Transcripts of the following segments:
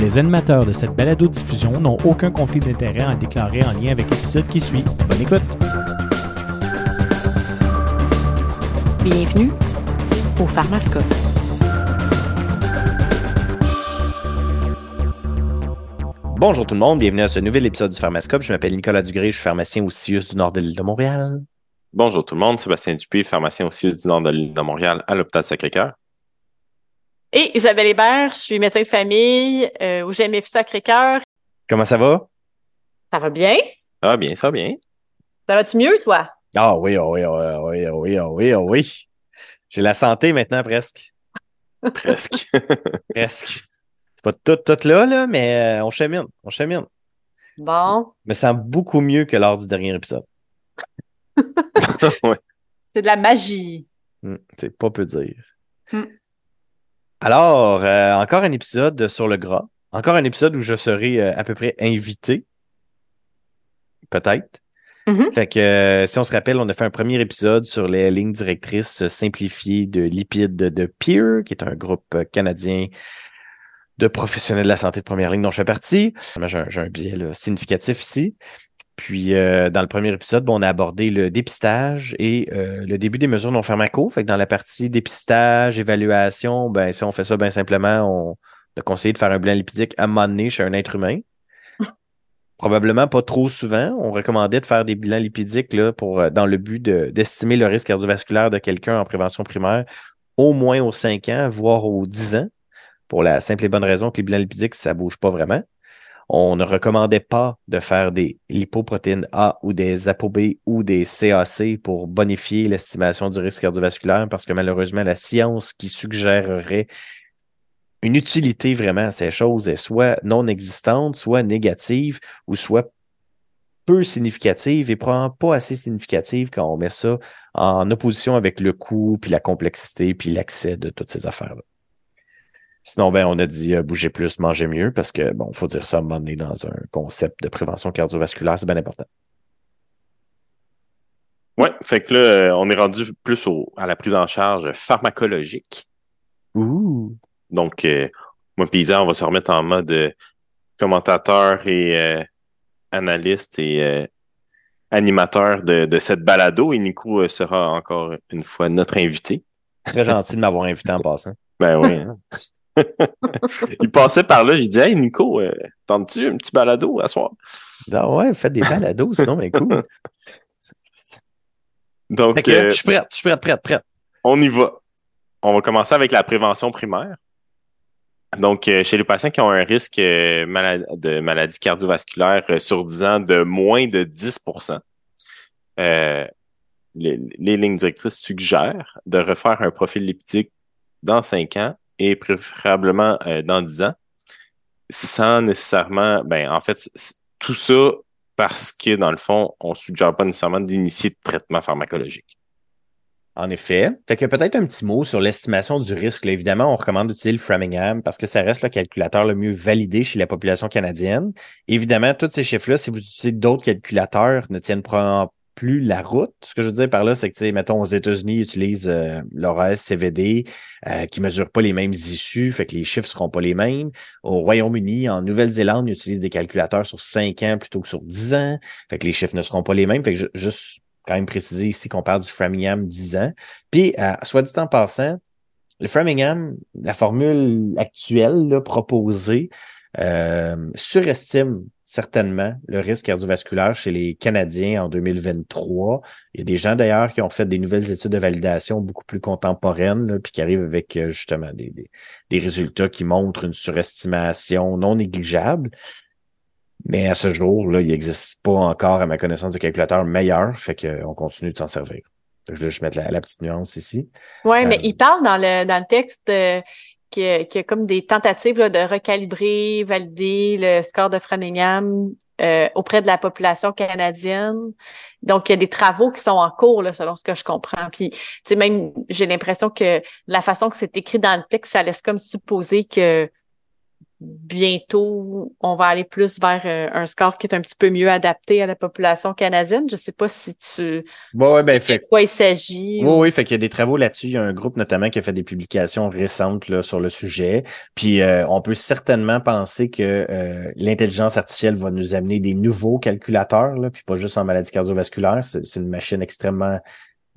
Les animateurs de cette balado-diffusion n'ont aucun conflit d'intérêt à déclarer en lien avec l'épisode qui suit. Bonne écoute! Bienvenue au Pharmascope. Bonjour tout le monde, bienvenue à ce nouvel épisode du Pharmascope. Je m'appelle Nicolas Dugré, je suis pharmacien au CIUS du nord de l'île de Montréal. Bonjour tout le monde, Sébastien Dupé, pharmacien au CIUS du nord de l'île de Montréal à l'hôpital Sacré-Cœur. Et Isabelle Hébert, je suis médecin de famille euh, au GMF Sacré-Cœur. Comment ça va? Ça va bien? Ah bien, ça va bien. Ça va-tu mieux, toi? Ah oui, ah oui, ah oui, ah oui, ah oui, ah oui. J'ai la santé maintenant presque. Presque. presque. C'est pas tout, tout là, là, mais euh, on chemine, on chemine. Bon. Je me sens beaucoup mieux que lors du dernier épisode. ouais. C'est de la magie. Hmm, c'est pas peu dire. Hmm. Alors, euh, encore un épisode sur le gras. Encore un épisode où je serai euh, à peu près invité. Peut-être. Mhm. Fait que euh, si on se rappelle, on a fait un premier épisode sur les lignes directrices simplifiées de lipides de Peer, qui est un groupe canadien de professionnels de la santé de première ligne dont je fais partie. J'ai un, j'ai un biais là, significatif ici. Puis euh, dans le premier épisode, bon, on a abordé le dépistage et euh, le début des mesures non pharmaco. Fait que dans la partie dépistage, évaluation, ben si on fait ça bien simplement, on a conseillé de faire un bilan lipidique à un moment donné chez un être humain. Probablement pas trop souvent. On recommandait de faire des bilans lipidiques là, pour, euh, dans le but de- d'estimer le risque cardiovasculaire de quelqu'un en prévention primaire au moins aux 5 ans, voire aux 10 ans, pour la simple et bonne raison que les bilans lipidiques, ça bouge pas vraiment. On ne recommandait pas de faire des lipoprotéines A ou des ApoB ou des CAC pour bonifier l'estimation du risque cardiovasculaire parce que malheureusement, la science qui suggérerait une utilité vraiment à ces choses est soit non existante, soit négative ou soit peu significative et probablement pas assez significative quand on met ça en opposition avec le coût, puis la complexité, puis l'accès de toutes ces affaires-là. Sinon, ben, on a dit euh, bouger plus, manger mieux, parce que, bon, faut dire ça à un moment donné dans un concept de prévention cardiovasculaire, c'est bien important. Ouais, fait que là, euh, on est rendu plus au, à la prise en charge pharmacologique. Ouh! Donc, euh, moi, Pisa, on va se remettre en mode euh, commentateur et euh, analyste et euh, animateur de, de cette balado. Et Nico sera encore une fois notre invité. Très gentil de m'avoir invité en passant. Ben oui. hein. Il passait par là, j'ai dit Hey Nico, euh, tentes-tu un petit balado à soir? Ah ouais, faites des balados, sinon, ben cool. Donc, euh, je suis prête, je suis prête, prête, prête. on y va. On va commencer avec la prévention primaire. Donc, euh, chez les patients qui ont un risque euh, de maladie cardiovasculaire sur 10 ans de moins de 10 euh, les, les lignes directrices suggèrent de refaire un profil lipidique dans 5 ans et préférablement euh, dans 10 ans, sans nécessairement, ben, en fait, tout ça parce que, dans le fond, on suggère pas nécessairement d'initier de traitement pharmacologique. En effet. Fait que peut-être un petit mot sur l'estimation du risque. Évidemment, on recommande d'utiliser le Framingham parce que ça reste le calculateur le mieux validé chez la population canadienne. Évidemment, tous ces chiffres-là, si vous utilisez d'autres calculateurs, ne tiennent probablement plus la route. Ce que je veux dire par là, c'est que, mettons, aux États-Unis, ils utilisent euh, leur CVD euh, qui mesurent pas les mêmes issues, fait que les chiffres seront pas les mêmes. Au Royaume-Uni, en Nouvelle-Zélande, ils utilisent des calculateurs sur 5 ans plutôt que sur 10 ans, fait que les chiffres ne seront pas les mêmes. Fait que ju- juste quand même préciser ici qu'on parle du Framingham 10 ans. Puis, euh, soit dit en passant, le Framingham, la formule actuelle là, proposée, euh, surestime certainement le risque cardiovasculaire chez les Canadiens en 2023. Il y a des gens d'ailleurs qui ont fait des nouvelles études de validation beaucoup plus contemporaines, là, puis qui arrivent avec euh, justement des, des, des résultats qui montrent une surestimation non négligeable. Mais à ce jour, là, il n'existe pas encore, à ma connaissance, de calculateur meilleur, fait qu'on continue de s'en servir. Je vais juste mettre la, la petite nuance ici. Oui, mais Euh, il parle dans le, dans le texte euh, qu'il y, a- a comme des tentatives là, de recalibrer, valider le score de Framingham euh, auprès de la population canadienne. Donc, il y a des travaux qui sont en cours, là, selon ce que je comprends. Puis, tu même, j'ai l'impression que la façon que c'est écrit dans le texte, ça laisse comme supposer que bientôt, on va aller plus vers euh, un score qui est un petit peu mieux adapté à la population canadienne. Je sais pas si tu Bon, ouais, ben, de fait, quoi il s'agit. Oui, ou- oui, fait qu'il y a des travaux là-dessus. Il y a un groupe notamment qui a fait des publications récentes là, sur le sujet. Puis euh, on peut certainement penser que euh, l'intelligence artificielle va nous amener des nouveaux calculateurs, là, puis pas juste en maladie cardiovasculaire. C'est une machine extrêmement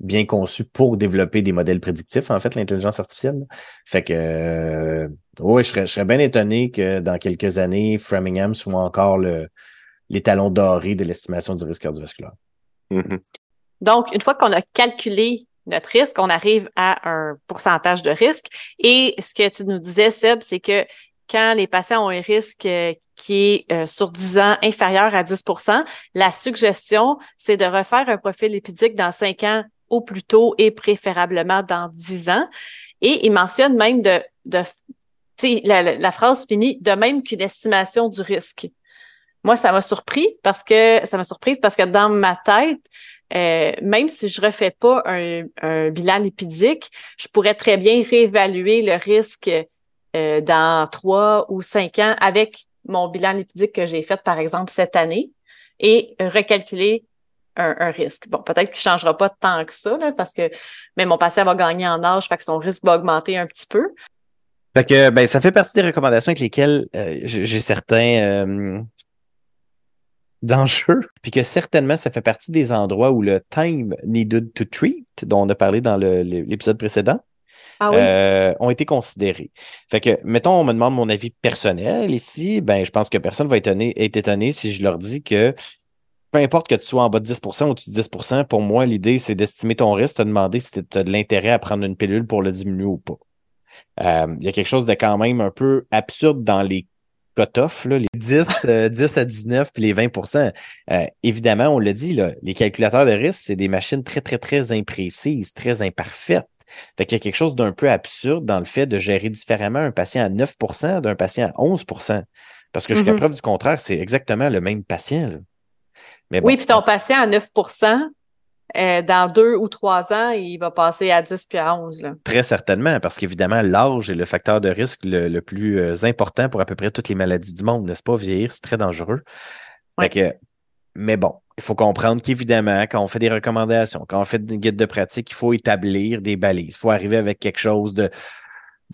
bien conçue pour développer des modèles prédictifs, en fait, l'intelligence artificielle. Fait que euh, oui, je serais, je serais bien étonné que dans quelques années, Framingham soit encore le l'étalon doré de l'estimation du risque cardiovasculaire. Mhm. Donc, une fois qu'on a calculé notre risque, on arrive à un pourcentage de risque. Et ce que tu nous disais, Seb, c'est que quand les patients ont un risque euh, qui est euh, sur 10 ans inférieur à 10% la suggestion, c'est de refaire un profil lipidique dans 5 ans plus tôt et préférablement dans 10 ans. Et il mentionne même de, la, phrase finit de même qu'une estimation du risque. Moi, ça m'a surpris parce que ça m'a surprise parce que dans ma tête, euh, même si je refais pas un, un bilan lipidique, je pourrais très bien réévaluer le risque euh, dans trois ou cinq ans avec mon bilan lipidique que j'ai fait, par exemple, cette année et recalculer un, un risque. Bon, peut-être qu'il changera pas tant que ça, là, parce que mais mon patient va gagner en âge, fait que son risque va augmenter un petit peu. Fait que ben ça fait partie des recommandations avec lesquelles euh, j'ai certains euh, enjeux, puis que certainement ça fait partie des endroits où le time needed to treat, dont on a parlé dans l'épisode précédent, Ah oui? euh, ont été considérés. Fait que, mettons, on me demande mon avis personnel ici, ben je pense que personne va être étonné, être étonné si je leur dis que peu importe que tu sois en bas de 10% ou au-dessus de 10% pour moi, l'idée, c'est d'estimer ton risque, te demander si tu as de l'intérêt à prendre une pilule pour le diminuer ou pas. Euh, Il y a quelque chose de quand même un peu absurde dans les cut-offs, là, les 10, euh, 10 à 19 puis les 20% Euh, Évidemment, on l'a dit, là, les calculateurs de risque, c'est des machines très, très, très imprécises, très imparfaites. Fait qu'il y a quelque chose d'un peu absurde dans le fait de gérer différemment un patient à 9% d'un patient à 11% Parce que jusqu'à Mhm. preuve du contraire, c'est exactement le même patient. là. Mais bon, Oui, puis ton patient à 9% euh, dans deux ou trois ans, il va passer à 10 puis à 11. Là. Très certainement, parce qu'évidemment, l'âge est le facteur de risque le, le plus euh, important pour à peu près toutes les maladies du monde, n'est-ce pas? Vieillir, c'est très dangereux. Fait Ouais. que, mais bon, il faut comprendre qu'évidemment, quand on fait des recommandations, quand on fait des guides de pratique, il faut établir des balises. Il faut arriver avec quelque chose de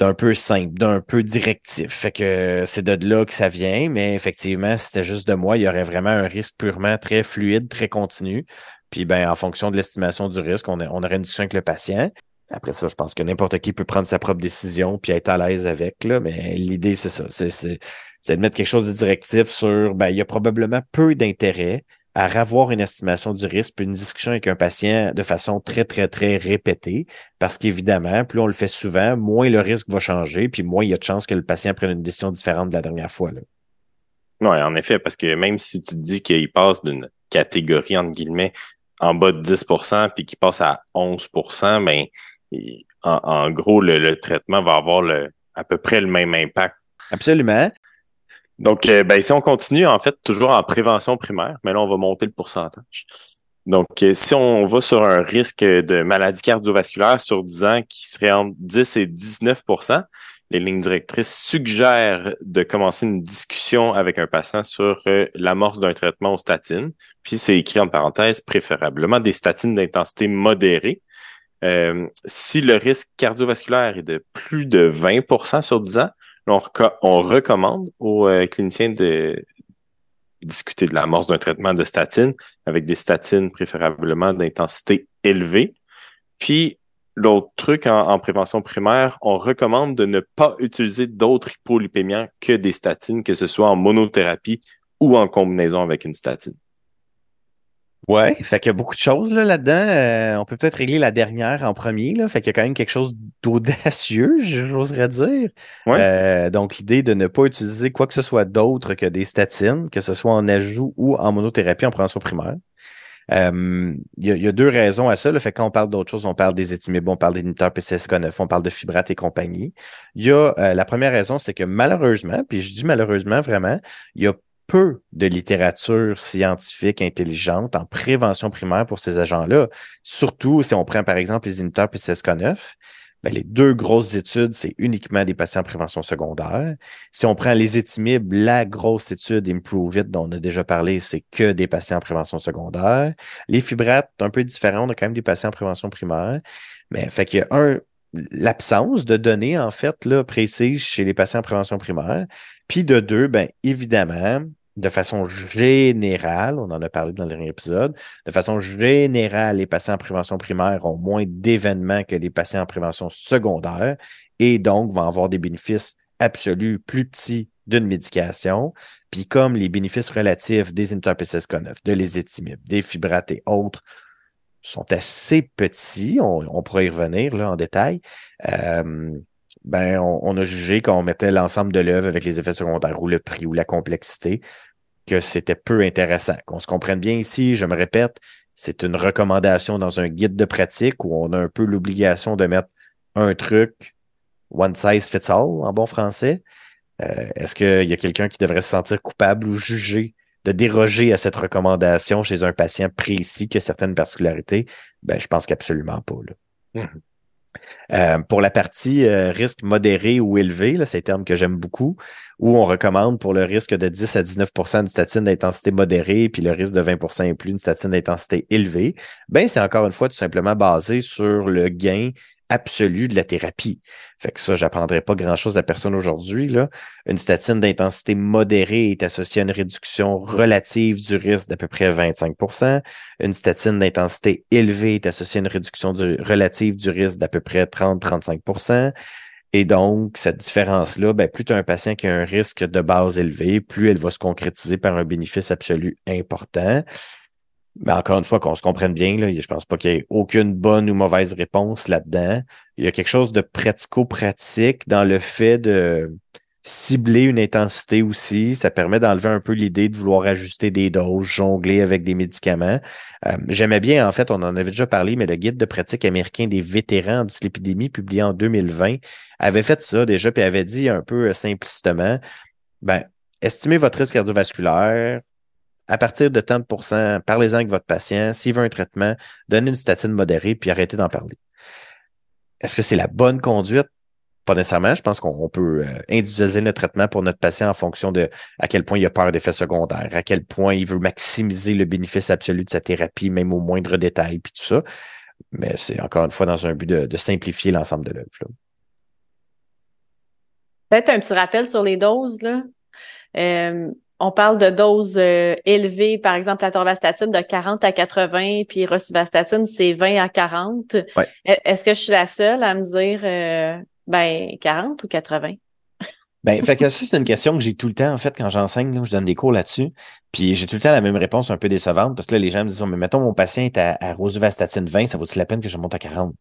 d'un peu simple, d'un peu directif. Fait que c'est de là que ça vient, mais effectivement, si c'était juste de moi, il y aurait vraiment un risque purement très fluide, très continu. Puis ben, en fonction de l'estimation du risque, on, on aurait une discussion avec le patient. Après ça, je pense que n'importe qui peut prendre sa propre décision puis être à l'aise avec, là, mais l'idée, c'est ça. C'est de mettre quelque chose de directif sur ben, il y a probablement peu d'intérêt à avoir une estimation du risque, puis une discussion avec un patient de façon très, très, très répétée, parce qu'évidemment, plus on le fait souvent, moins le risque va changer, puis moins il y a de chances que le patient prenne une décision différente de la dernière fois. Là. Oui, en effet, parce que même si tu te dis qu'il passe d'une catégorie, entre guillemets, en bas de 10% puis qu'il passe à 11 ben, en, en gros, le, le traitement va avoir le, à peu près le même impact. Absolument. Donc, euh, ben, si on continue, en fait, toujours en prévention primaire, mais là, on va monter le pourcentage. Donc, euh, si on va sur un risque de maladie cardiovasculaire sur 10 ans qui serait entre 10 et 19% les lignes directrices suggèrent de commencer une discussion avec un patient sur euh, l'amorce d'un traitement aux statines. Puis, c'est écrit en parenthèse, préférablement des statines d'intensité modérée. Si le risque cardiovasculaire est de plus de 20% sur 10 ans, on, reco- on recommande aux euh, cliniciens de discuter de l'amorce d'un traitement de statine avec des statines préférablement d'intensité élevée. Puis, l'autre truc en, en prévention primaire, on recommande de ne pas utiliser d'autres hypolipémiants que des statines, que ce soit en monothérapie ou en combinaison avec une statine. Ouais, fait qu'il y a beaucoup de choses là, là-dedans. Euh, on peut peut-être régler la dernière en premier. Là, fait qu'il y a quand même quelque chose d'audacieux, j'oserais dire. Ouais. Euh, donc, l'idée de ne pas utiliser quoi que ce soit d'autre que des statines, que ce soit en ajout ou en monothérapie en prévention primaire. Euh, Il y, y a deux raisons à ça. Là. Fait que quand on parle d'autres choses, on parle des étimibes, on parle des inhibiteurs PCSK9, on parle de fibrate et compagnie. Il y a euh, la première raison, c'est que malheureusement, puis je dis malheureusement vraiment, il y a peu de littérature scientifique intelligente en prévention primaire pour ces agents-là. Surtout si on prend par exemple les inhibiteurs PCSK9. ben, les deux grosses études, c'est uniquement des patients en prévention secondaire. Si on prend les étimibes, la grosse étude Improve It dont on a déjà parlé, c'est que des patients en prévention secondaire. Les fibrates, un peu différent, on a quand même des patients en prévention primaire. Mais fait qu'il y a un, l'absence de données, en fait, là, précises chez les patients en prévention primaire. Puis de deux, ben, évidemment, de façon générale, on en a parlé dans le dernier épisode, de façon générale, les patients en prévention primaire ont moins d'événements que les patients en prévention secondaire et donc vont avoir des bénéfices absolus plus petits d'une médication. Puis comme les bénéfices relatifs des inhibiteurs PCSK9, de l'ésétimib, des fibrates et autres sont assez petits, on, pourrait y revenir là, en détail, euh, ben, on, a jugé qu'on mettait l'ensemble de l'œuvre avec les effets secondaires ou le prix ou la complexité, que c'était peu intéressant. Qu'on se comprenne bien ici, je me répète, c'est une recommandation dans un guide de pratique où on a un peu l'obligation de mettre un truc one size fits all en bon français. Euh, est-ce qu'il y a quelqu'un qui devrait se sentir coupable ou jugé de déroger à cette recommandation chez un patient précis qui a certaines particularités? Ben, je pense qu'absolument pas. Là. Mmh. Euh, pour la partie euh, risque modéré ou élevé, c'est un terme que j'aime beaucoup, où on recommande pour le risque de 10 à 19% de statine d'intensité modérée, puis le risque de 20% et plus une statine d'intensité élevée, ben c'est encore une fois tout simplement basé sur le gain absolue de la thérapie. Fait que ça, j'apprendrai pas grand-chose à personne aujourd'hui. Là. Une statine d'intensité modérée est associée à une réduction relative du risque d'à peu près 25% Une statine d'intensité élevée est associée à une réduction relative du risque d'à peu près 30-35% et donc, cette différence-là, ben, plus tu as un patient qui a un risque de base élevé, plus elle va se concrétiser par un bénéfice absolu important. Mais encore une fois, qu'on se comprenne bien, là, je pense pas qu'il y ait aucune bonne ou mauvaise réponse là-dedans. Il y a quelque chose de pratico-pratique dans le fait de cibler une intensité aussi. Ça permet d'enlever un peu l'idée de vouloir ajuster des doses, jongler avec des médicaments. Euh, j'aimais bien, en fait, on en avait déjà parlé, mais le guide de pratique américain des vétérans en dyslipidémie, publié en 2020, avait fait ça déjà, puis avait dit un peu simplicitement, ben, estimez votre risque cardiovasculaire, à partir de tant de parlez-en avec votre patient. S'il veut un traitement, donnez une statine modérée, puis arrêtez d'en parler. Est-ce que c'est la bonne conduite? Pas nécessairement. Je pense qu'on peut euh, individualiser le traitement pour notre patient en fonction de à quel point il a peur d'effets secondaires, à quel point il veut maximiser le bénéfice absolu de sa thérapie, même au moindre détail, puis tout ça. Mais c'est encore une fois dans un but de, simplifier l'ensemble de l'œuvre. Peut-être un petit rappel sur les doses. Là. Euh, on parle de doses euh, élevées, par exemple, la torvastatine de 40 à 80, puis rosuvastatine, c'est 20 à 40. E, est-ce que je suis la seule à me dire euh, ben 40 ou 80? Ben, fait que ça, c'est une question que j'ai tout le temps, en fait, quand j'enseigne, je donne des cours là-dessus. Puis j'ai tout le temps la même réponse un peu décevante, parce que là, les gens me disent, mais mettons, mon patient est à, à rosuvastatine 20, ça vaut-il la peine que je monte à 40?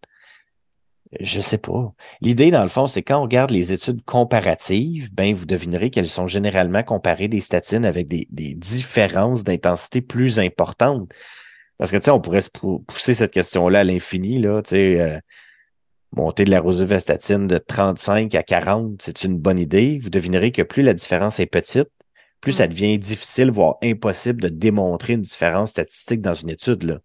Je sais pas. L'idée, dans le fond, c'est quand on regarde les études comparatives, ben, vous devinerez qu'elles sont généralement comparées des statines avec des, différences d'intensité plus importantes. Parce que, tu sais, on pourrait se pousser cette question-là à l'infini, là, tu sais, euh, monter de la rosuvastatine de 35 à 40, c'est une bonne idée. Vous devinerez que plus la différence est petite, plus ça devient difficile, voire impossible de démontrer une différence statistique dans une étude, là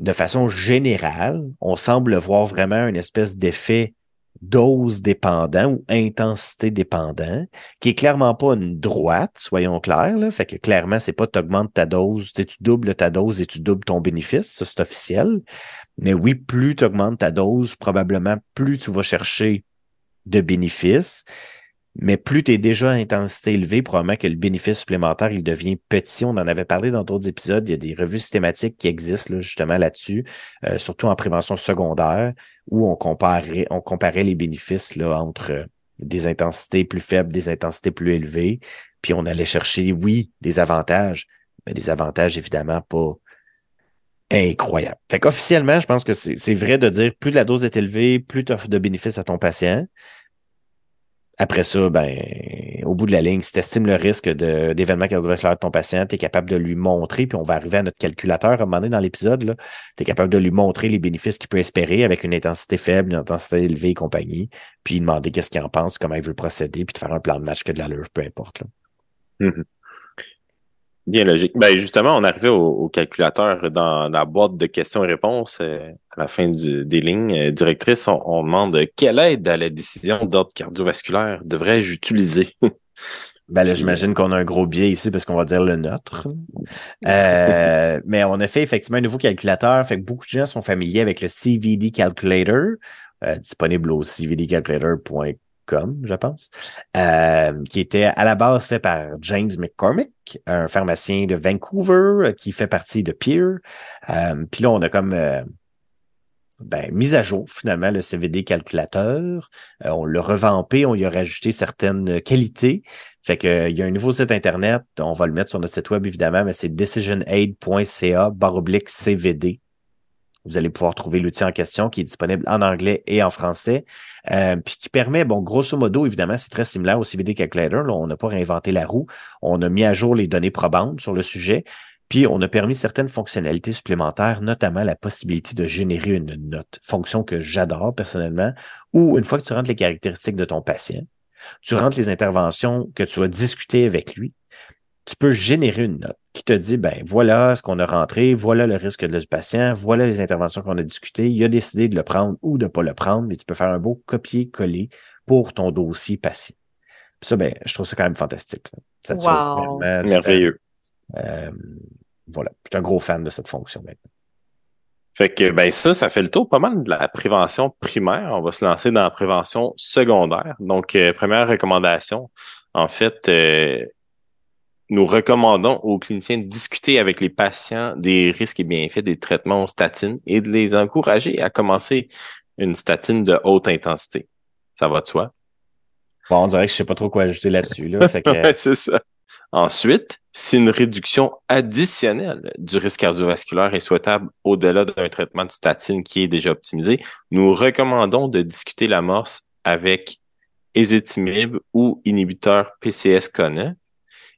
de façon générale, on semble voir vraiment une espèce d'effet dose dépendant ou intensité dépendant, qui est clairement pas une droite, soyons clairs. Là. Fait que clairement, c'est pas tu augmentes ta dose, tu doubles ta dose et tu doubles ton bénéfice, ça c'est officiel. Mais oui, plus tu augmentes ta dose, probablement plus tu vas chercher de bénéfices. Mais plus tu es déjà à intensité élevée, probablement que le bénéfice supplémentaire, il devient petit. On en avait parlé dans d'autres épisodes. Il y a des revues systématiques qui existent là, justement là-dessus, euh, surtout en prévention secondaire, où on comparait, on comparait les bénéfices là, entre euh, des intensités plus faibles, des intensités plus élevées. Puis on allait chercher, oui, des avantages, mais des avantages évidemment pas incroyables. Fait qu'officiellement, je pense que c'est vrai de dire plus la dose est élevée, plus tu offres de bénéfices à ton patient. Après ça, ben, au bout de la ligne, si tu estimes le risque d'événement cardiovasculaire de ton patient, tu es capable de lui montrer, puis on va arriver à notre calculateur à un moment donné dans l'épisode, tu es capable de lui montrer les bénéfices qu'il peut espérer avec une intensité faible, une intensité élevée et compagnie, puis demander qu'est-ce qu'il en pense, comment il veut procéder, puis de faire un plan de match que de l'allure, peu importe. Mm-hmm. Bien logique. Ben justement, on arrivait au, au calculateur dans, la boîte de questions et réponses euh, à la fin des lignes euh, directrices. On, demande quelle aide à la décision d'ordre cardiovasculaire devrais-je utiliser? Ben là, j'imagine qu'on a un gros biais ici parce qu'on va dire le nôtre. Euh, mais on a fait effectivement un nouveau calculateur. Fait que beaucoup de gens sont familiers avec le CVD Calculator, euh, disponible au cvdcalculator.com, je pense, euh, qui était à la base fait par James McCormick, un pharmacien de Vancouver qui fait partie de Peer. Puis là, on a comme ben, mise à jour finalement le CVD calculateur. Euh, on l'a revampé, on y a rajouté certaines qualités. Fait que il y a un nouveau site internet, on va le mettre sur notre site web évidemment, mais c'est decisionaid.ca baroblique CVD. Vous allez pouvoir trouver l'outil en question qui est disponible en anglais et en français, euh, puis qui permet, bon, grosso modo, évidemment, c'est très similaire au CVD Calculator. On n'a pas réinventé la roue. On a mis à jour les données probantes sur le sujet, puis on a permis certaines fonctionnalités supplémentaires, notamment la possibilité de générer une note, fonction que j'adore personnellement, où une fois que tu rentres les caractéristiques de ton patient, tu rentres les interventions que tu as discutées avec lui, tu peux générer une note qui te dit, ben voilà ce qu'on a rentré, voilà le risque du patient, voilà les interventions qu'on a discutées, il a décidé de le prendre ou de ne pas le prendre, mais tu peux faire un beau copier-coller pour ton dossier patient. ça, ben, je trouve ça quand même fantastique. Ça wow. Merveilleux. Euh, voilà, je suis un gros fan de cette fonction maintenant. Fait que ben ça, ça fait le tour pas mal de la prévention primaire. On va se lancer dans la prévention secondaire. Donc, euh, première recommandation, en fait, euh, nous recommandons aux cliniciens de discuter avec les patients des risques et bienfaits des traitements aux statines et de les encourager à commencer une statine de haute intensité. Ça va de soi? Bon, on dirait que je sais pas trop quoi ajouter là-dessus. Là, que... c'est ça. Ensuite, si une réduction additionnelle du risque cardiovasculaire est souhaitable au-delà d'un traitement de statine qui est déjà optimisé, nous recommandons de discuter l'amorce avec ézétimib ou inhibiteur PCSK9.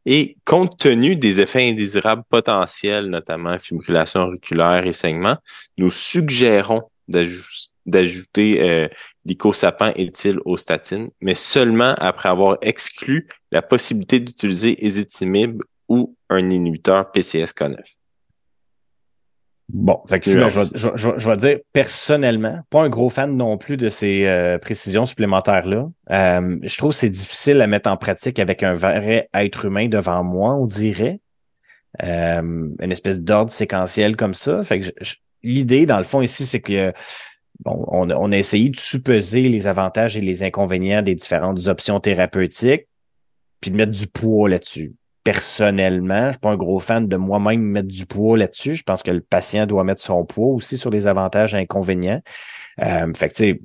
Et compte tenu des effets indésirables potentiels, notamment fibrillation auriculaire et saignement, nous suggérons d'ajouter euh, l'icosapin éthyle aux statines, mais seulement après avoir exclu la possibilité d'utiliser ezetimibe ou un inhibiteur PCSK9. Bon, fait que je, vais dire personnellement, pas un gros fan non plus de ces euh, précisions supplémentaires-là. Euh, je trouve que c'est difficile à mettre en pratique avec un vrai être humain devant moi, on dirait. Euh, une espèce d'ordre séquentiel comme ça. Fait que l'idée, dans le fond, ici, c'est que bon, on, on, a essayé de supposer les avantages et les inconvénients des différentes options thérapeutiques, puis de mettre du poids là-dessus. Personnellement, je suis pas un gros fan de moi-même mettre du poids là-dessus. Je pense que le patient doit mettre son poids aussi sur les avantages et inconvénients. Euh, fait que, sais,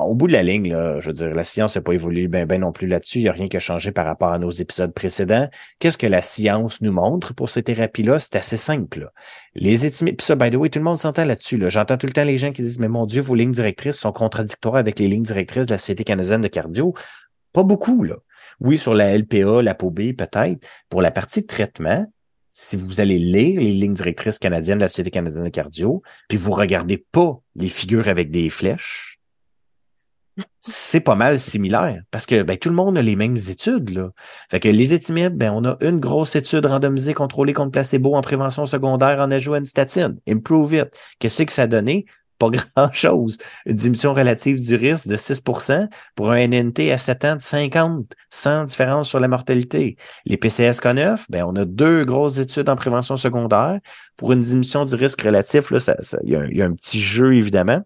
au bout de la ligne, là, je veux dire, la science n'a pas évolué bien ben non plus là-dessus. Il n'y a rien qui a changé par rapport à nos épisodes précédents. Qu'est-ce que la science nous montre pour ces thérapies-là? C'est assez simple. Là. Les étimés, puis ça, by the way, tout le monde s'entend là-dessus. Là. J'entends tout le temps les gens qui disent, mais mon Dieu, vos lignes directrices sont contradictoires avec les lignes directrices de la Société canadienne de cardio. Pas beaucoup, là. Oui, sur la LPA, la POB, peut-être. Pour la partie traitement, si vous allez lire les lignes directrices canadiennes de la Société canadienne de cardio, puis vous regardez pas les figures avec des flèches, c'est pas mal similaire parce que ben, tout le monde a les mêmes études. Là. Fait que les étimides, ben, on a une grosse étude randomisée contrôlée contre placebo en prévention secondaire en ajout à une statine. Improve it. Qu'est-ce que ça a donné? Pas grand-chose. Une diminution relative du risque de 6% pour un NNT à 7 ans de 50, sans différence sur la mortalité. Les PCSK9, ben, on a deux grosses études en prévention secondaire. Pour une diminution du risque relatif, là, il y, a un petit jeu, évidemment.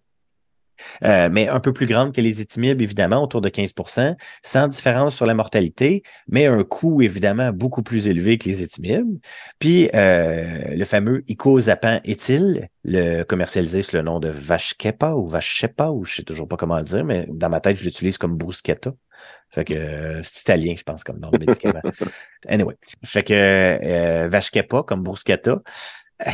Euh, mais un peu plus grande que les étimibes, évidemment, autour de 15% sans différence sur la mortalité, mais un coût, évidemment, beaucoup plus élevé que les étimibes. Puis, euh, le fameux icosapin éthyle, le commercialisé sous le nom de Vashkepa ou Vachepa, ou je sais toujours pas comment le dire, mais dans ma tête, je l'utilise comme bruschetta. Fait que euh, c'est italien, je pense, comme nom de médicament. anyway. Fait que euh, Vashkepa comme bruschetta.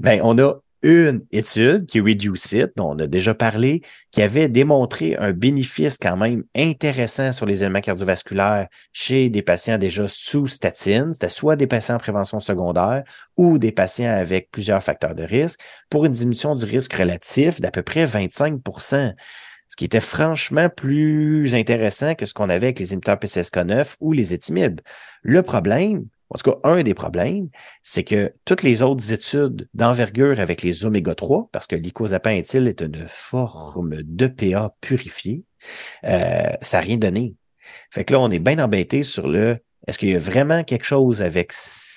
ben, on a une étude qui Reduce It, dont on a déjà parlé, qui avait démontré un bénéfice quand même intéressant sur les éléments cardiovasculaires chez des patients déjà sous statine, c'était soit des patients en prévention secondaire ou des patients avec plusieurs facteurs de risque, pour une diminution du risque relatif d'à peu près 25% ce qui était franchement plus intéressant que ce qu'on avait avec les inhibiteurs PCSK9 ou les étimibes. Le problème, En tout cas, un des problèmes, c'est que toutes les autres études d'envergure avec les oméga 3, parce que l'icosapin est une forme d'EPA purifiée, euh, ça n'a rien donné. Fait que là, on est bien embêté sur le est-ce qu'il y a vraiment quelque chose avec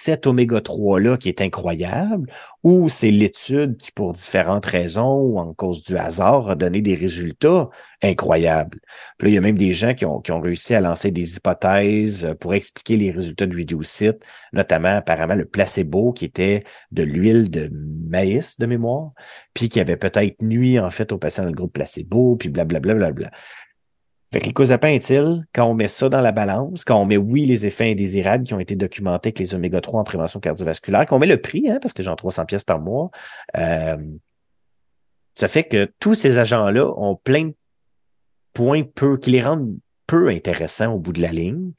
cet oméga 3-là qui est incroyable ou c'est l'étude qui, pour différentes raisons ou en cause du hasard, a donné des résultats incroyables? Puis là, il y a même des gens qui ont, qui ont réussi à lancer des hypothèses pour expliquer les résultats du vidéosite, notamment apparemment le placebo qui était de l'huile de maïs de mémoire, puis qui avait peut-être nuit en fait aux patients dans le groupe placebo, puis blablabla. Bla, bla, bla. Fait que les est-il, quand on met ça dans la balance, quand on met, oui, les effets indésirables qui ont été documentés avec les oméga 3 en prévention cardiovasculaire, qu'on met le prix, hein, parce que j'en 300 pièces par mois, euh, ça fait que tous ces agents-là ont plein de points peu, qui les rendent peu intéressants au bout de la ligne.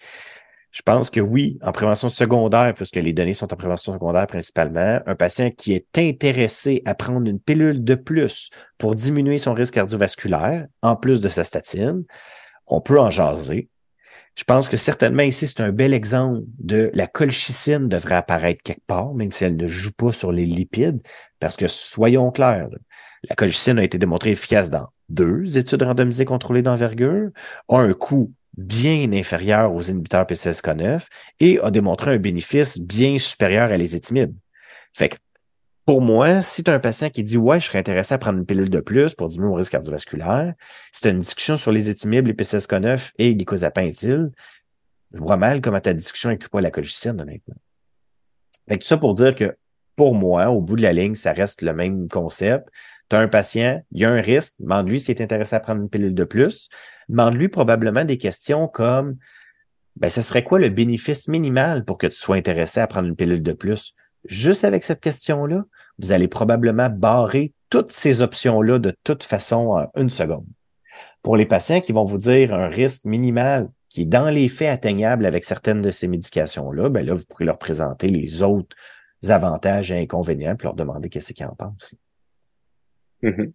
Je pense que oui, en prévention secondaire, puisque les données sont en prévention secondaire principalement, un patient qui est intéressé à prendre une pilule de plus pour diminuer son risque cardiovasculaire, en plus de sa statine, on peut en jaser. Je pense que certainement ici, c'est un bel exemple de la colchicine devrait apparaître quelque part, même si elle ne joue pas sur les lipides, parce que soyons clairs, la colchicine a été démontrée efficace dans deux études randomisées contrôlées d'envergure, a un coût bien inférieur aux inhibiteurs PCSK9 et a démontré un bénéfice bien supérieur à l'ézetimibe. Fait que pour moi, si tu as un patient qui dit Ouais, je serais intéressé à prendre une pilule de plus pour diminuer mon risque cardiovasculaire, si tu as une discussion sur les étimibles, les PCSK9 et l'icosapenthyl, je vois mal comment ta discussion inclut pas la colchicine, honnêtement. Fait tout ça pour dire que pour moi, au bout de la ligne, ça reste le même concept. Tu as un patient, il y a un risque, demande-lui s'il est intéressé à prendre une pilule de plus. Demande-lui probablement des questions comme ben, ce serait quoi le bénéfice minimal pour que tu sois intéressé à prendre une pilule de plus? Juste avec cette question-là, vous allez probablement barrer toutes ces options-là de toute façon en une seconde. Pour les patients qui vont vous dire un risque minimal qui est dans les faits atteignable avec certaines de ces médications-là, ben là, vous pourrez leur présenter les autres avantages et inconvénients, puis leur demander qu'est-ce qu'ils en pensent. Mm-hmm.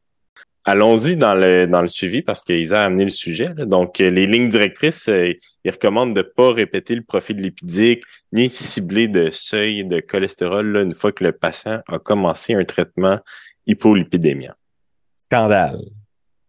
Allons-y dans le, dans le suivi parce qu'ils ont amené le sujet. Donc, euh, les lignes directrices, euh, ils recommandent de ne pas répéter le profil lipidique ni cibler de seuil de cholestérol là, une fois que le patient a commencé un traitement hypolipidémien. Scandale.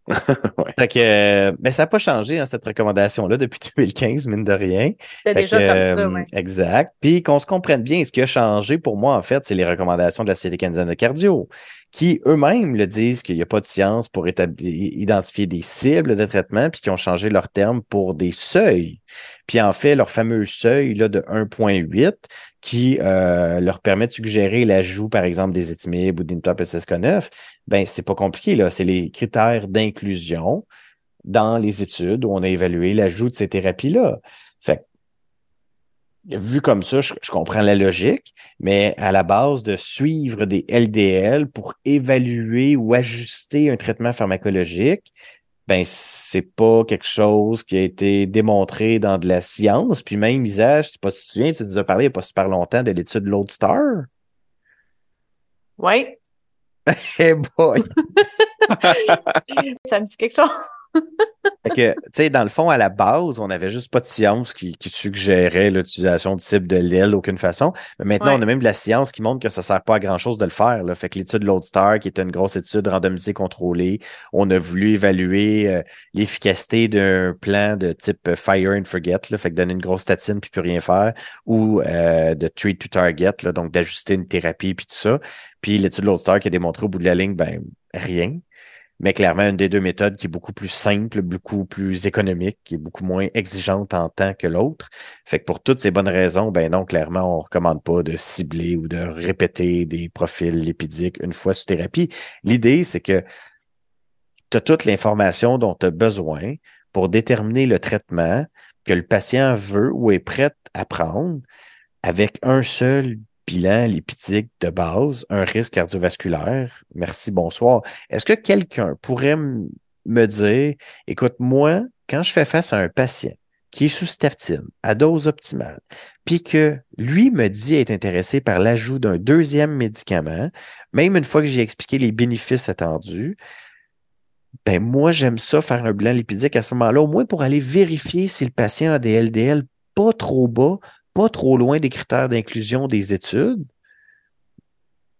Fait que, ben, ça n'a pas changé hein, cette recommandation-là depuis 2015, mine de rien. C'est déjà comme ça, euh, Exact. Puis qu'on se comprenne bien, ce qui a changé pour moi, en fait, c'est les recommandations de la Société canadienne de cardio qui eux-mêmes le disent qu'il n'y a pas de science pour identifier des cibles de traitement, puis qui ont changé leur terme pour des seuils. Puis en fait, leur fameux seuil là, de 1.8 qui euh, leur permet de suggérer l'ajout, par exemple, des étimibes ou d'inhibiteurs PCSK9, ben c'est pas compliqué. là. C'est les critères d'inclusion dans les études où on a évalué l'ajout de ces thérapies-là. Fait vu comme ça, je, comprends la logique, mais à la base de suivre des LDL pour évaluer ou ajuster un traitement pharmacologique, ben c'est pas quelque chose qui a été démontré dans de la science. Puis même, Isage, je sais pas si tu te souviens, tu nous as parlé il n'y a pas super longtemps de l'étude Lodestar. Oui. hey boy! ça me dit quelque chose que, tu sais, dans le fond, à la base, on n'avait juste pas de science qui, suggérait l'utilisation de type de l'aile d'aucune façon. Mais maintenant, on a même de la science qui montre que ça sert pas à grand chose de le faire. Là. Fait que l'étude Lodestar, qui est une grosse étude randomisée contrôlée, on a voulu évaluer euh, l'efficacité d'un plan de type fire and forget, là, fait que donner une grosse statine puis plus rien faire, ou euh, de treat to target, là, donc d'ajuster une thérapie puis tout ça. Puis l'étude Lodestar qui a démontré au bout de la ligne, ben rien mais clairement une des deux méthodes qui est beaucoup plus simple, beaucoup plus économique, qui est beaucoup moins exigeante en temps que l'autre. Fait que pour toutes ces bonnes raisons, ben non, clairement, on recommande pas de cibler ou de répéter des profils lipidiques une fois sous thérapie. L'idée, c'est que tu as toute l'information dont tu as besoin pour déterminer le traitement que le patient veut ou est prêt à prendre avec un seul bilan lipidique de base, un risque cardiovasculaire. Merci, bonsoir. Est-ce que quelqu'un pourrait me dire, écoute, moi, quand je fais face à un patient qui est sous statine à dose optimale, puis que lui me dit être intéressé par l'ajout d'un deuxième médicament, même une fois que j'ai expliqué les bénéfices attendus, ben moi, j'aime ça faire un bilan lipidique à ce moment-là, au moins pour aller vérifier si le patient a des LDL pas trop bas pas trop loin des critères d'inclusion des études,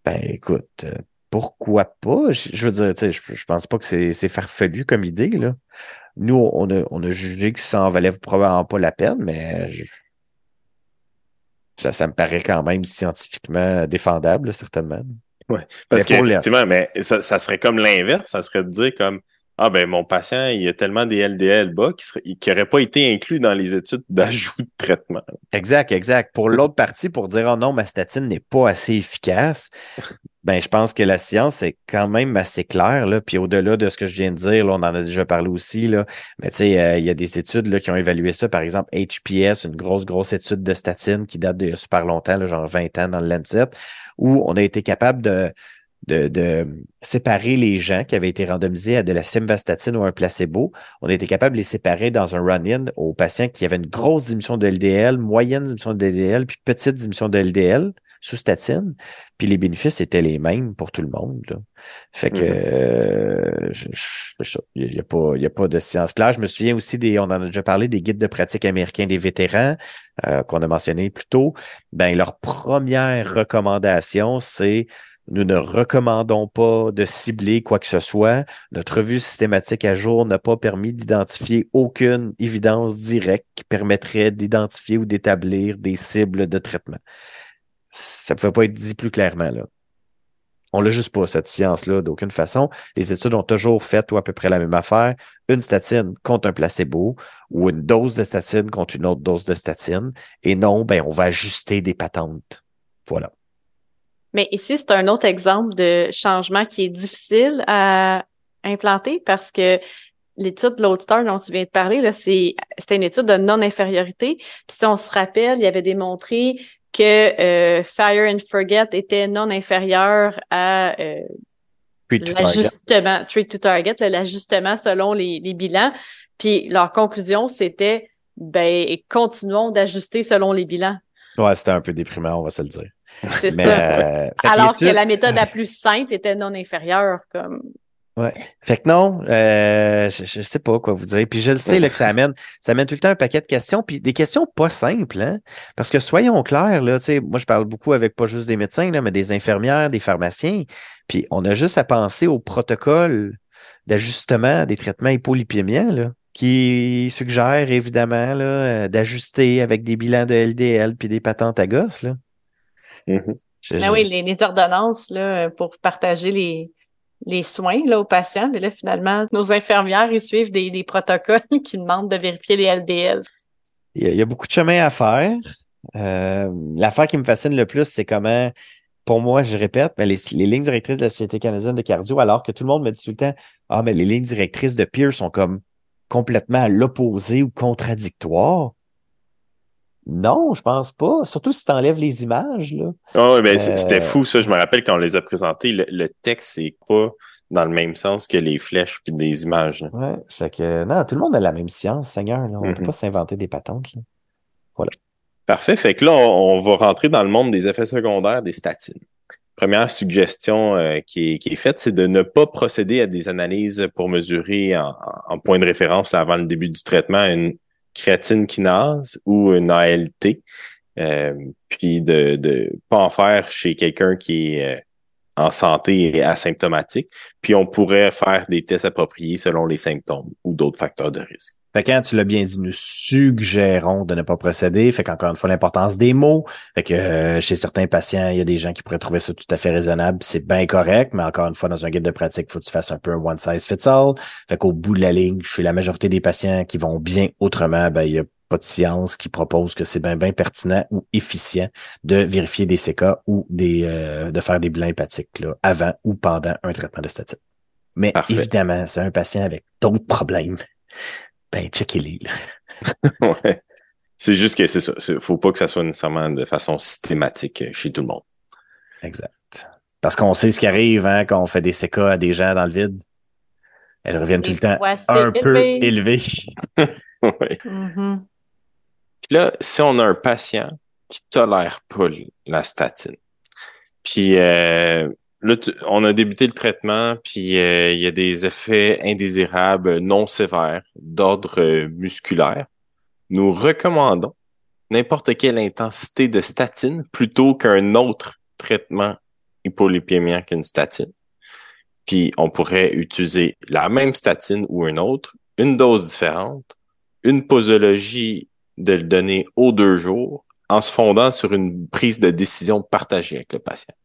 ben écoute, euh, pourquoi pas? Je, veux dire, tu sais, je, je pense pas que c'est farfelu comme idée, là. Nous, on a, on a jugé que ça en valait probablement pas la peine, mais je- ça, ça me paraît quand même scientifiquement défendable, là, certainement. Parce Mais que, pour le- effectivement, mais ça, ça serait comme l'inverse. Ça serait de dire comme, ah ben, mon patient, il y a tellement des LDL bas qui n'auraient pas été inclus dans les études d'ajout de traitement. Exact, exact. Pour l'autre partie, pour dire oh non, ma statine n'est pas assez efficace, ben je pense que la science est quand même assez claire. Là. Puis au-delà de ce que je viens de dire, là, on en a déjà parlé aussi, là, mais tu sais, euh, il y a des études là, qui ont évalué ça. Par exemple, HPS, une grosse, grosse étude de statine qui date de super longtemps, là, genre 20 ans dans le Lancet, où on a été capable de, de, de séparer les gens qui avaient été randomisés à de la simvastatine ou un placebo. On a été capable de les séparer dans un run-in aux patients qui avaient une grosse diminution de LDL, moyenne diminution de LDL, puis petite diminution de LDL sous statine. Puis les bénéfices étaient les mêmes pour tout le monde. là. Fait que Mhm. euh, il n'y a, pas- y a pas de science claire. Je me souviens aussi des, on en a déjà parlé, des guides de pratique américains des vétérans euh, qu'on a mentionné plus tôt. Ben, leur première recommandation, c'est nous ne recommandons pas de cibler quoi que ce soit. Notre revue systématique à jour n'a pas permis d'identifier aucune évidence directe qui permettrait d'identifier ou d'établir des cibles de traitement. Ça ne pouvait pas être dit plus clairement, là. On l'a juste pas, cette science-là, d'aucune façon. Les études ont toujours fait ou à peu près la même affaire. Une statine contre un placebo ou une dose de statine contre une autre dose de statine. Et non, ben, on va ajuster des patentes. Voilà. Mais ici, c'est un autre exemple de changement qui est difficile à implanter parce que l'étude de Lodestar dont tu viens de parler, là, c'est, c'était une étude de non-infériorité. Puis si on se rappelle, il avait démontré que euh, Fire and Forget était non inférieur à euh, l'ajustement, treat to target, là, l'ajustement selon les, les bilans. Puis leur conclusion, c'était ben continuons d'ajuster selon les bilans. Ouais, c'était un peu déprimant, on va se le dire. Mais, euh, Alors que la méthode la plus simple était non inférieure, comme Fait que non, euh, je, je sais pas quoi vous dire. Puis je le sais là, que ça amène, ça amène tout le temps un paquet de questions, puis des questions pas simples, hein? Parce que soyons clairs, là, tu sais, moi je parle beaucoup avec pas juste des médecins, là, mais des infirmières, des pharmaciens. Puis on a juste à penser au protocole d'ajustement des traitements hypolipémiens, là, qui suggère évidemment là, euh, d'ajuster avec des bilans de LDL puis des patentes à gosse, là. Mhm. Je- Ben oui, les, les ordonnances là, pour partager les, les soins là, aux patients. Mais là, finalement, nos infirmières, ils suivent des, des protocoles qui demandent de vérifier les LDL. Il y, a, il y a beaucoup de chemin à faire. Euh, L'affaire qui me fascine le plus, c'est comment, pour moi, je répète, mais les, les lignes directrices de la Société canadienne de cardio, alors que tout le monde me dit tout le temps, ah, mais les lignes directrices de Peer sont comme complètement à l'opposé ou contradictoires. Non, je pense pas. Surtout si tu enlèves les images, là. Ouais, ben, c- c'était Euh, fou, ça. Je me rappelle quand on les a présentés, le, le texte, c'est pas dans le même sens que les flèches puis des images. là. Ouais. Fait que, non, tout le monde a la même science, Seigneur. Là. On ne peut Mhm. pas s'inventer des patentes. Là. Parfait. Fait que là, on, on va rentrer dans le monde des effets secondaires des statines. Première suggestion euh, qui, est, faite, c'est de ne pas procéder à des analyses pour mesurer en, point de référence avant le début du traitement une créatine kinase ou une ALT, euh, puis de ne pas en faire chez quelqu'un qui est euh, en santé et asymptomatique. Puis on pourrait faire des tests appropriés selon les symptômes ou d'autres facteurs de risque. Fait quand tu l'as bien dit, nous suggérons de ne pas procéder. Fait qu'encore une fois, l'importance des mots. Fait que euh, chez certains patients, il y a des gens qui pourraient trouver ça tout à fait raisonnable. C'est bien correct, mais encore une fois, dans un guide de pratique, il faut que tu fasses un peu un one size fits all. Fait qu'au bout de la ligne, chez la majorité des patients qui vont bien autrement, ben, il y a pas de science qui propose que c'est bien, bien pertinent ou efficient de vérifier des CK ou des euh, de faire des bilans hépatiques là, avant ou pendant un traitement de statine. Mais Parfait. évidemment, c'est un patient avec d'autres problèmes. Ben, checkez-les. là. Ouais. C'est juste que c'est ça. Faut pas que ça soit nécessairement de façon systématique chez tout le monde. Exact. Parce qu'on sait ce qui arrive hein, quand on fait des CK à des gens dans le vide. Elles reviennent tout le temps un peu élevé. élevées. Ouais. Mhm. Puis là, si on a un patient qui tolère pas la statine, puis euh, on a débuté le traitement, puis euh, il y a des effets indésirables non sévères d'ordre euh, musculaire, nous recommandons n'importe quelle intensité de statine plutôt qu'un autre traitement hypolipémien qu'une statine. Puis on pourrait utiliser la même statine ou une autre, une dose différente, une posologie de le donner aux deux jours en se fondant sur une prise de décision partagée avec le patient.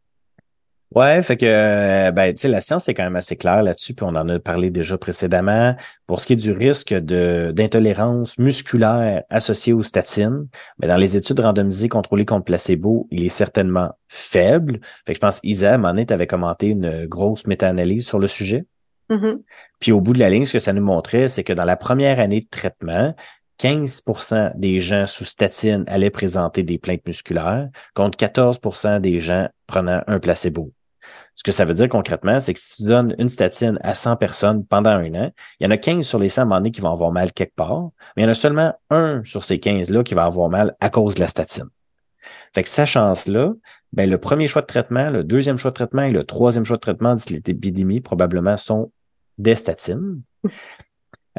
Ouais, fait que euh, ben, tu sais, la science est quand même assez claire là-dessus, puis on en a parlé déjà précédemment. Pour ce qui est du risque de d'intolérance musculaire associée aux statines, ben, dans les études randomisées contrôlées contre placebo, il est certainement faible. Fait que je pense Isa, Manette avait commenté une grosse méta-analyse sur le sujet. Mhm. Puis au bout de la ligne, ce que ça nous montrait, c'est que dans la première année de traitement, 15% des gens sous statine allaient présenter des plaintes musculaires, contre 14% des gens prenant un placebo. Ce que ça veut dire concrètement, c'est que si tu donnes une statine à 100 personnes pendant un an, il y en a 15 sur les 100 donné qui vont avoir mal quelque part, mais il y en a seulement un sur ces 15-là qui va avoir mal à cause de la statine. Fait que sachant cela, ben, le premier choix de traitement, le deuxième choix de traitement et le troisième choix de traitement de l'épidémie probablement sont des statines.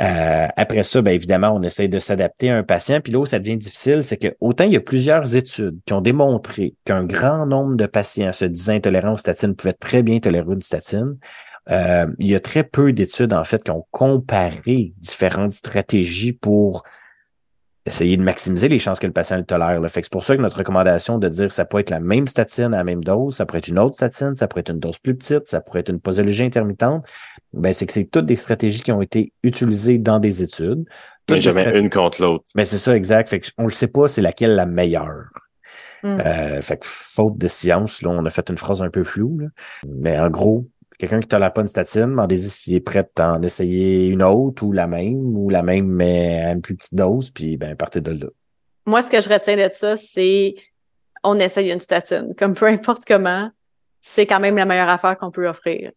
Euh, après ça, bien évidemment, on essaye de s'adapter à un patient. Puis là où ça devient difficile, c'est que autant il y a plusieurs études qui ont démontré qu'un grand nombre de patients se disant intolérants aux statines pouvaient très bien tolérer une statine, euh, il y a très peu d'études, en fait, qui ont comparé différentes stratégies pour essayer de maximiser les chances que le patient le tolère. Fait que c'est pour ça que notre recommandation de dire que ça peut être la même statine à la même dose, ça pourrait être une autre statine, ça pourrait être une dose plus petite, ça pourrait être une posologie intermittente, ben c'est que c'est toutes des stratégies qui ont été utilisées dans des études. Mais jamais une contre l'autre. Ben c'est ça, exact. Fait que on le sait pas, c'est laquelle la meilleure. Mm. Euh, fait que faute de science, là, on a fait une phrase un peu floue. Là. Mais en gros, quelqu'un qui tolère pas une statine, demandez-y s'il est prêt à en essayer une autre ou la même, ou la même mais à une plus petite dose, puis ben partez de là. Moi, ce que je retiens de ça, c'est on essaye une statine. Comme peu importe comment, c'est quand même la meilleure affaire qu'on peut offrir.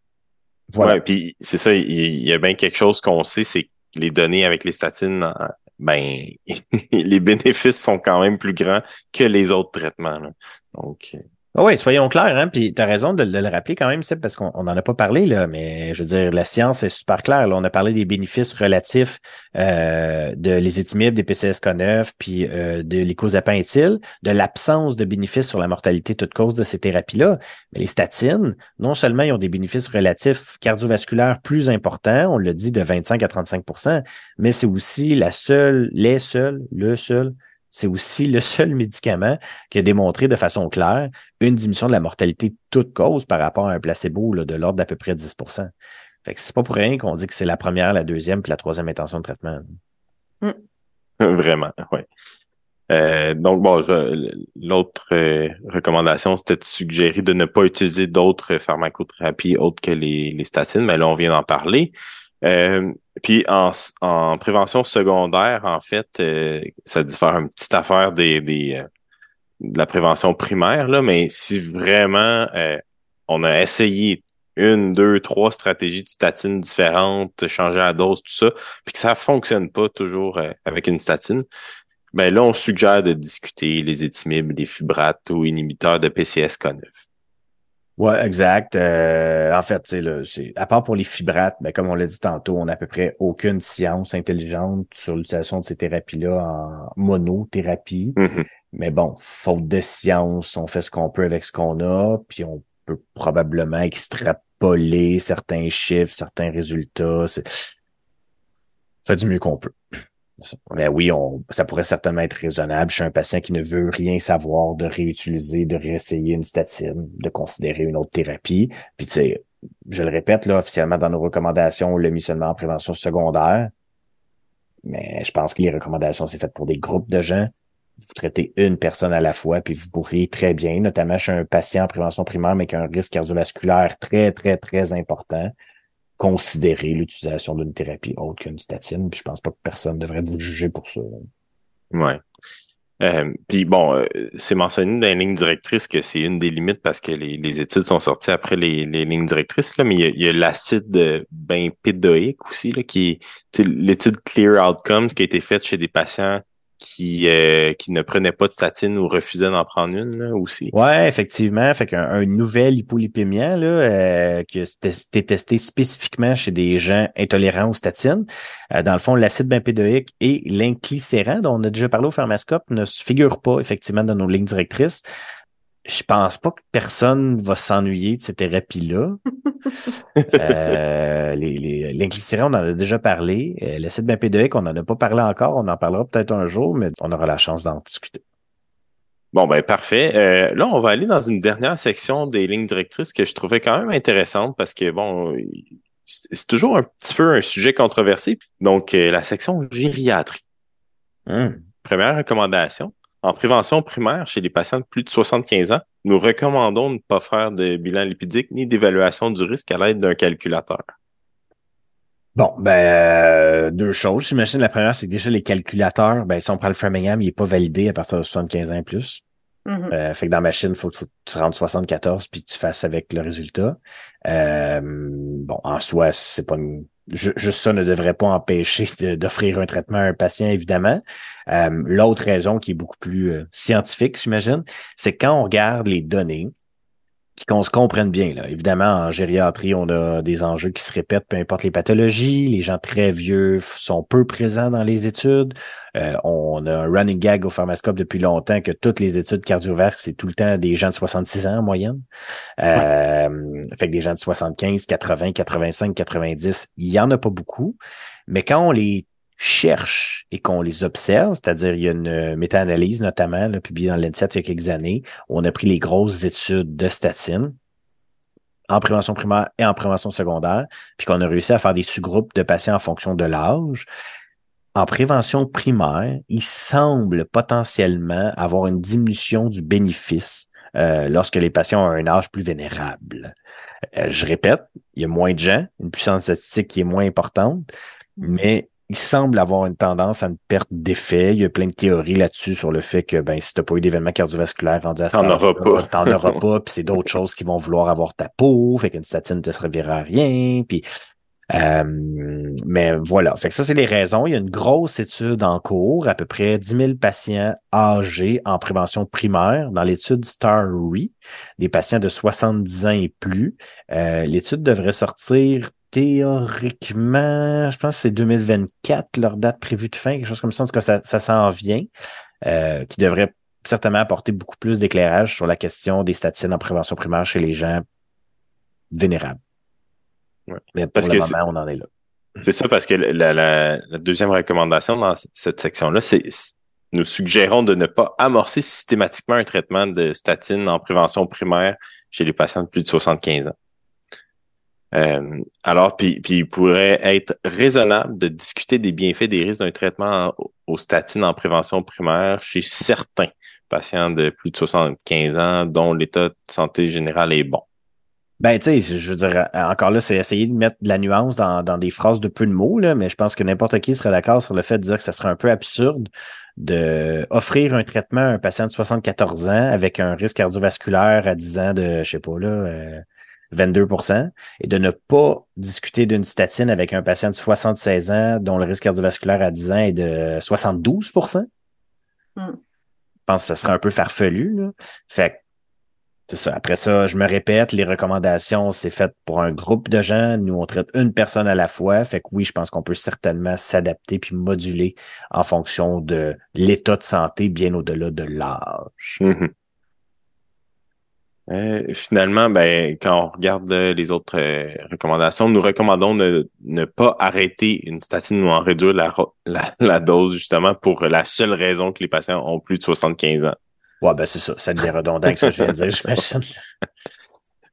Voilà. Ouais, puis c'est ça, il y, a bien quelque chose qu'on sait, c'est que les données avec les statines, ben les bénéfices sont quand même plus grands que les autres traitements. là. Donc, euh, oui, soyons clairs, hein, puis tu as raison de, le rappeler quand même, Seb, parce qu'on on en a pas parlé, là, mais je veux dire, la science est super claire. On a parlé des bénéfices relatifs euh, de l'ésétimib, des PCSK9, puis euh, de l'icosapenthyl, de l'absence de bénéfices sur la mortalité toute cause de ces thérapies-là. Mais les statines, non seulement ils ont des bénéfices relatifs cardiovasculaires plus importants, on l'a dit, de 25 à 35% mais c'est aussi la seule, les seuls, le seul c'est aussi le seul médicament qui a démontré de façon claire une diminution de la mortalité toute cause par rapport à un placebo là, de l'ordre d'à peu près 10 Fait que c'est pas pour rien qu'on dit que c'est la première, la deuxième puis la troisième intention de traitement. Vraiment, oui. Euh, donc, bon, l'autre euh, recommandation, c'était de suggérer de ne pas utiliser d'autres pharmacothérapies autres que les statines, mais là, on vient d'en parler. Euh, puis en, en prévention secondaire, en fait, euh, ça diffère une petite affaire des, des, euh, de la prévention primaire, là, mais si vraiment euh, on a essayé une, deux, trois stratégies de statine différentes, changer la dose, tout ça, puis que ça fonctionne pas toujours euh, avec une statine, ben là, on suggère de discuter les étimibes, les fibrates ou inhibiteurs de PCSK9. Ouais, exact. Euh, en fait, là, c'est à part pour les fibrates, ben, comme on l'a dit tantôt, on n'a à peu près aucune science intelligente sur l'utilisation de ces thérapies-là en monothérapie. Mhm. Mais bon, faute de science, on fait ce qu'on peut avec ce qu'on a, puis on peut probablement extrapoler certains chiffres, certains résultats. C'est du mieux qu'on peut. Mais oui, on, ça pourrait certainement être raisonnable chez un patient qui ne veut rien savoir de réutiliser, de réessayer une statine, de considérer une autre thérapie. Puis tu sais, je le répète, là, officiellement dans nos recommandations, on l'a mis seulement en prévention secondaire. Mais je pense que les recommandations, c'est fait pour des groupes de gens. Vous traitez une personne à la fois, puis vous pourriez très bien, notamment chez un patient en prévention primaire, mais qui a un risque cardiovasculaire très, très, très important, considérer l'utilisation d'une thérapie autre qu'une statine. Puis je pense pas que personne devrait vous juger pour ça. Ouais. Euh, Puis bon, euh, c'est mentionné dans les lignes directrices que c'est une des limites parce que les, études sont sorties après les, lignes directrices, là, mais il y a, l'acide euh, bempédoïque aussi, là, qui l'étude Clear Outcomes qui a été faite chez des patients qui, euh, qui ne prenaient pas de statine ou refusaient d'en prendre une là, aussi. Ouais, effectivement. Fait qu'un un nouvel hypolipémia là, euh, qui a été testé spécifiquement chez des gens intolérants aux statines. Euh, dans le fond, l'acide bempédoïque et l'inclicéran, dont on a déjà parlé au pharmascope, ne figurent pas effectivement dans nos lignes directrices je pense pas que personne va s'ennuyer de ces thérapies-là. euh, L'incliciran, on en a déjà parlé. Euh, L'acide bempédoïque, on n'en a pas parlé encore. On en parlera peut-être un jour, mais on aura la chance d'en discuter. Bon, ben parfait. Euh, là, on va aller dans une dernière section des lignes directrices que je trouvais quand même intéressante parce que, bon, c'est toujours un petit peu un sujet controversé. Donc, euh, la section gériatrie. Hum. Première recommandation en prévention primaire, chez les patients de plus de 75 ans, nous recommandons de ne pas faire de bilan lipidique ni d'évaluation du risque à l'aide d'un calculateur. Bon, ben euh, deux choses. J'imagine la première, c'est que déjà les calculateurs, ben si on prend le Framingham, il n'est pas validé à partir de 75 ans et plus. Mhm. Euh, fait que dans la machine, il faut, faut, que tu rentres 74 puis que tu fasses avec le résultat. Euh, bon, en soi, c'est pas une juste ça ne devrait pas empêcher d'offrir un traitement à un patient, évidemment. Euh, l'autre raison qui est beaucoup plus euh, scientifique, j'imagine, c'est quand on regarde les données, qu'on se comprenne bien. Là. Évidemment, en gériatrie, on a des enjeux qui se répètent, peu importe les pathologies. Les gens très vieux sont peu présents dans les études. Euh, on a un running gag au pharmascope depuis longtemps que toutes les études cardiovasques, c'est tout le temps des gens de 66 ans en moyenne. Euh, Fait que des gens de 75, 80, 85, 90, il y en a pas beaucoup. Mais quand on les cherche et qu'on les observe, c'est-à-dire il y a une méta-analyse notamment là, publiée dans l'INSET il y a quelques années, où on a pris les grosses études de statine en prévention primaire et en prévention secondaire, puis qu'on a réussi à faire des sous-groupes de patients en fonction de l'âge. En prévention primaire, il semble potentiellement avoir une diminution du bénéfice euh, lorsque les patients ont un âge plus vénérable. Euh, je répète, il y a moins de gens, une puissance statistique qui est moins importante, mais il semble avoir une tendance à une perte d'effet. Il y a plein de théories là-dessus sur le fait que ben, si tu n'as pas eu d'événement cardiovasculaire rendu à T'en auras pas. T'en auras pas, puis c'est d'autres choses qui vont vouloir avoir ta peau, fait qu'une statine ne te servira à rien. Puis euh, mais voilà, fait que ça, c'est les raisons. Il y a une grosse étude en cours, à peu près 10 000 patients âgés en prévention primaire dans l'étude STAR-RE, des patients de 70 ans et plus. Euh, l'étude devrait sortir théoriquement, je pense que c'est 2024, leur date prévue de fin, quelque chose comme ça. En tout cas, ça, ça s'en vient, euh, qui devrait certainement apporter beaucoup plus d'éclairage sur la question des statines en prévention primaire chez les gens vénérables. Ouais. Mais pour Parce le que moment, on en est là. C'est ça, parce que la, la, la deuxième recommandation dans cette section-là, c'est nous suggérons de ne pas amorcer systématiquement un traitement de statine en prévention primaire chez les patients de plus de 75 ans. Euh, alors, puis, puis il pourrait être raisonnable de discuter des bienfaits des risques d'un traitement aux statines en prévention primaire chez certains patients de plus de 75 ans dont l'état de santé général est bon. Ben, tu sais, je veux dire, encore là, c'est essayer de mettre de la nuance dans, dans des phrases de peu de mots, là, mais je pense que n'importe qui serait d'accord sur le fait de dire que ça serait un peu absurde de offrir un traitement à un patient de 74 ans avec un risque cardiovasculaire à 10 ans de, je sais pas, là, euh, 22% et de ne pas discuter d'une statine avec un patient de 76 ans dont le risque cardiovasculaire à 10 ans est de 72 Mm. Je pense que ça serait un peu farfelu. Là. Fait que, c'est ça. Après ça, je me répète, les recommandations, c'est fait pour un groupe de gens. Nous, on traite une personne à la fois. Fait que oui, je pense qu'on peut certainement s'adapter puis moduler en fonction de l'état de santé bien au-delà de l'âge. Mhm. Euh, finalement, ben, quand on regarde euh, les autres euh, recommandations, nous recommandons de ne pas arrêter une statine ou en réduire la, ro- la, la dose justement pour la seule raison que les patients ont plus de 75 ans. Ouais, ben c'est ça. Ça devient redondant que ça, je viens de dire, j'imagine.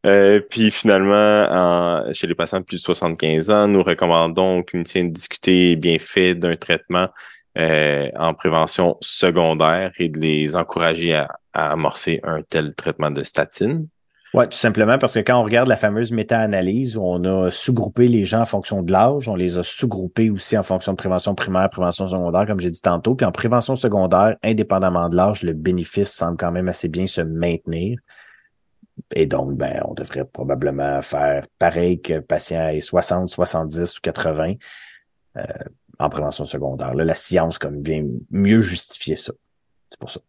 Euh, puis finalement, en- chez les patients de plus de 75 ans, nous recommandons aux cliniciens de discuter les bienfaits d'un traitement euh, en prévention secondaire et de les encourager à, à amorcer un tel traitement de statine. Ouais, tout simplement parce que quand on regarde la fameuse méta-analyse on a sous-groupé les gens en fonction de l'âge, on les a sous-groupés aussi en fonction de prévention primaire, prévention secondaire, comme j'ai dit tantôt. Puis en prévention secondaire, indépendamment de l'âge, le bénéfice semble quand même assez bien se maintenir. Et donc, ben, on devrait probablement faire pareil que patient ait 60, 70 ou 80. Euh, en prévention secondaire. Là, la science comme vient mieux justifier ça. C'est pour ça.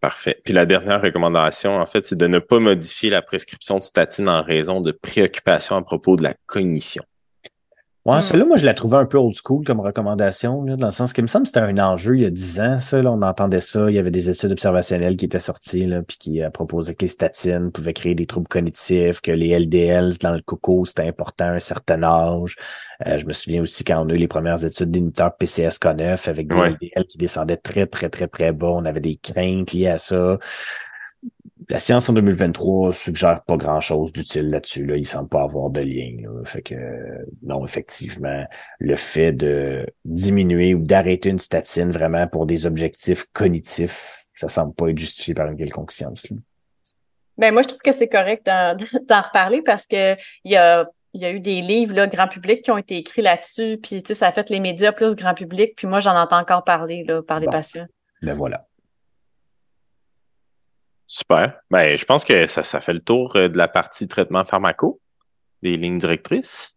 Parfait. Puis la dernière recommandation, en fait, c'est de ne pas modifier la prescription de statine en raison de préoccupations à propos de la cognition. Ouais, Mm. celle-là, moi, je la trouvais un peu old school comme recommandation, là, dans le sens qu'il me semble que c'était un enjeu il y a dix ans, ça, là, on entendait ça, il y avait des études observationnelles qui étaient sorties, là, puis qui euh, proposaient que les statines pouvaient créer des troubles cognitifs, que les LDL dans le coco, c'était important à un certain âge. Euh, je me souviens aussi quand on a eu les premières études d'inhibiteurs PCSK9 avec des Ouais. LDL qui descendaient très, très, très, très bas, on avait des craintes liées à ça. La science en 2023 suggère pas grand-chose d'utile là-dessus. Là. Il semble pas avoir de lien. Là. Fait que non, effectivement, le fait de diminuer ou d'arrêter une statine vraiment pour des objectifs cognitifs, ça semble pas être justifié par une quelconque science. là. Ben, moi, je trouve que c'est correct d'en reparler parce que il y a, il y a eu des livres, là, grand public, qui ont été écrits là-dessus, puis, tu sais, ça a fait les médias plus grand public, puis moi, j'en entends encore parler, là, par les Bon. patients. Ben voilà. Super. Ben, je pense que ça, ça fait le tour euh, de la partie traitement pharmaco, des lignes directrices.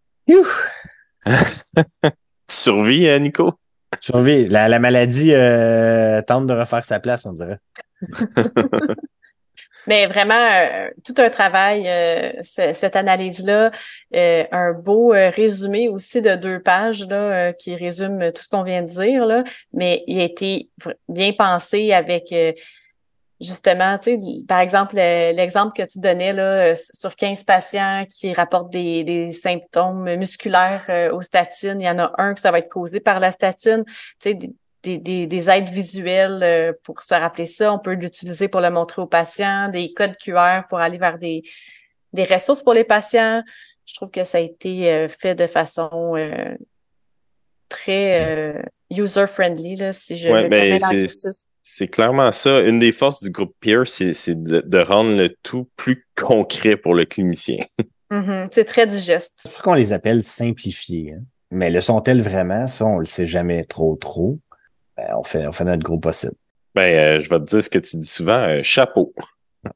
Survis, euh, Nico? Survie. La, la maladie euh, tente de refaire sa place, on dirait. Mais vraiment, euh, tout un travail, euh, ce- cette analyse-là, euh, un beau euh, résumé aussi de deux pages là, euh, qui résume tout ce qu'on vient de dire, là, mais il a été bien pensé avec euh, justement, tu sais, par exemple, le- l'exemple que tu donnais là, euh, sur 15 patients qui rapportent des, des symptômes musculaires euh, aux statines, il y en a un que ça va être causé par la statine, tu sais, des, des, des, des aides visuelles euh, pour se rappeler ça. On peut l'utiliser pour le montrer aux patients, des codes QR pour aller vers des, des ressources pour les patients. Je trouve que ça a été fait de façon euh, très euh, user-friendly, là, si je Ouais, ben, c'est, clairement ça. Une des forces du groupe Peer, c'est, de, de rendre le tout plus concret pour le clinicien. Mhm, C'est très digeste. C'est sûr qu'on les appelle simplifiés. hein. Mais le sont-elles vraiment? Ça, on le sait jamais trop trop. Ben, on, fait, on fait notre gros possible. Ben, euh, je vais te dire ce que tu dis souvent, euh, chapeau.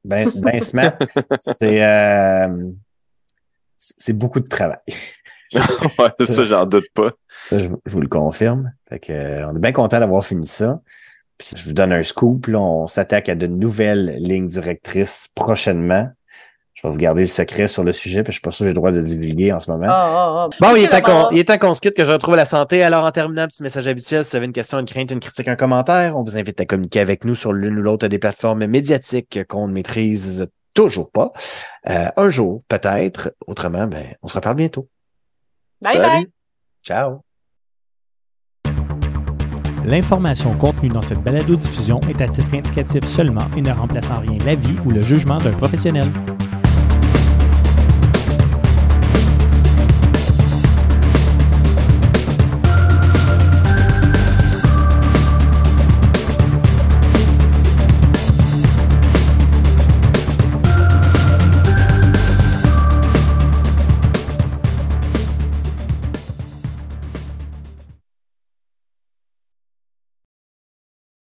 Ben, ben smart, c'est euh, c'est beaucoup de travail. ouais, c'est ça, j'en doute pas. Ça, je, je vous le confirme. Fait que, euh, on est bien content d'avoir fini ça. Je vous donne un scoop. Là, on s'attaque à de nouvelles lignes directrices prochainement. Je vais vous garder le secret sur le sujet, puis je suis pas sûr que j'ai le droit de le divulguer en ce moment. Ah, ah, ah. Bon, il est, temps qu'on, il est temps qu'on se quitte, que je retrouve la santé. Alors, en terminant, petit message habituel, si vous avez une question, une crainte, une critique, un commentaire, on vous invite à communiquer avec nous sur l'une ou l'autre des plateformes médiatiques qu'on ne maîtrise toujours pas. Euh, un jour, peut-être. Autrement, ben, on se reparle bientôt. Bye Salut. bye. Ciao. L'information contenue dans cette balado-diffusion est à titre indicatif seulement et ne remplace en rien l'avis ou le jugement d'un professionnel.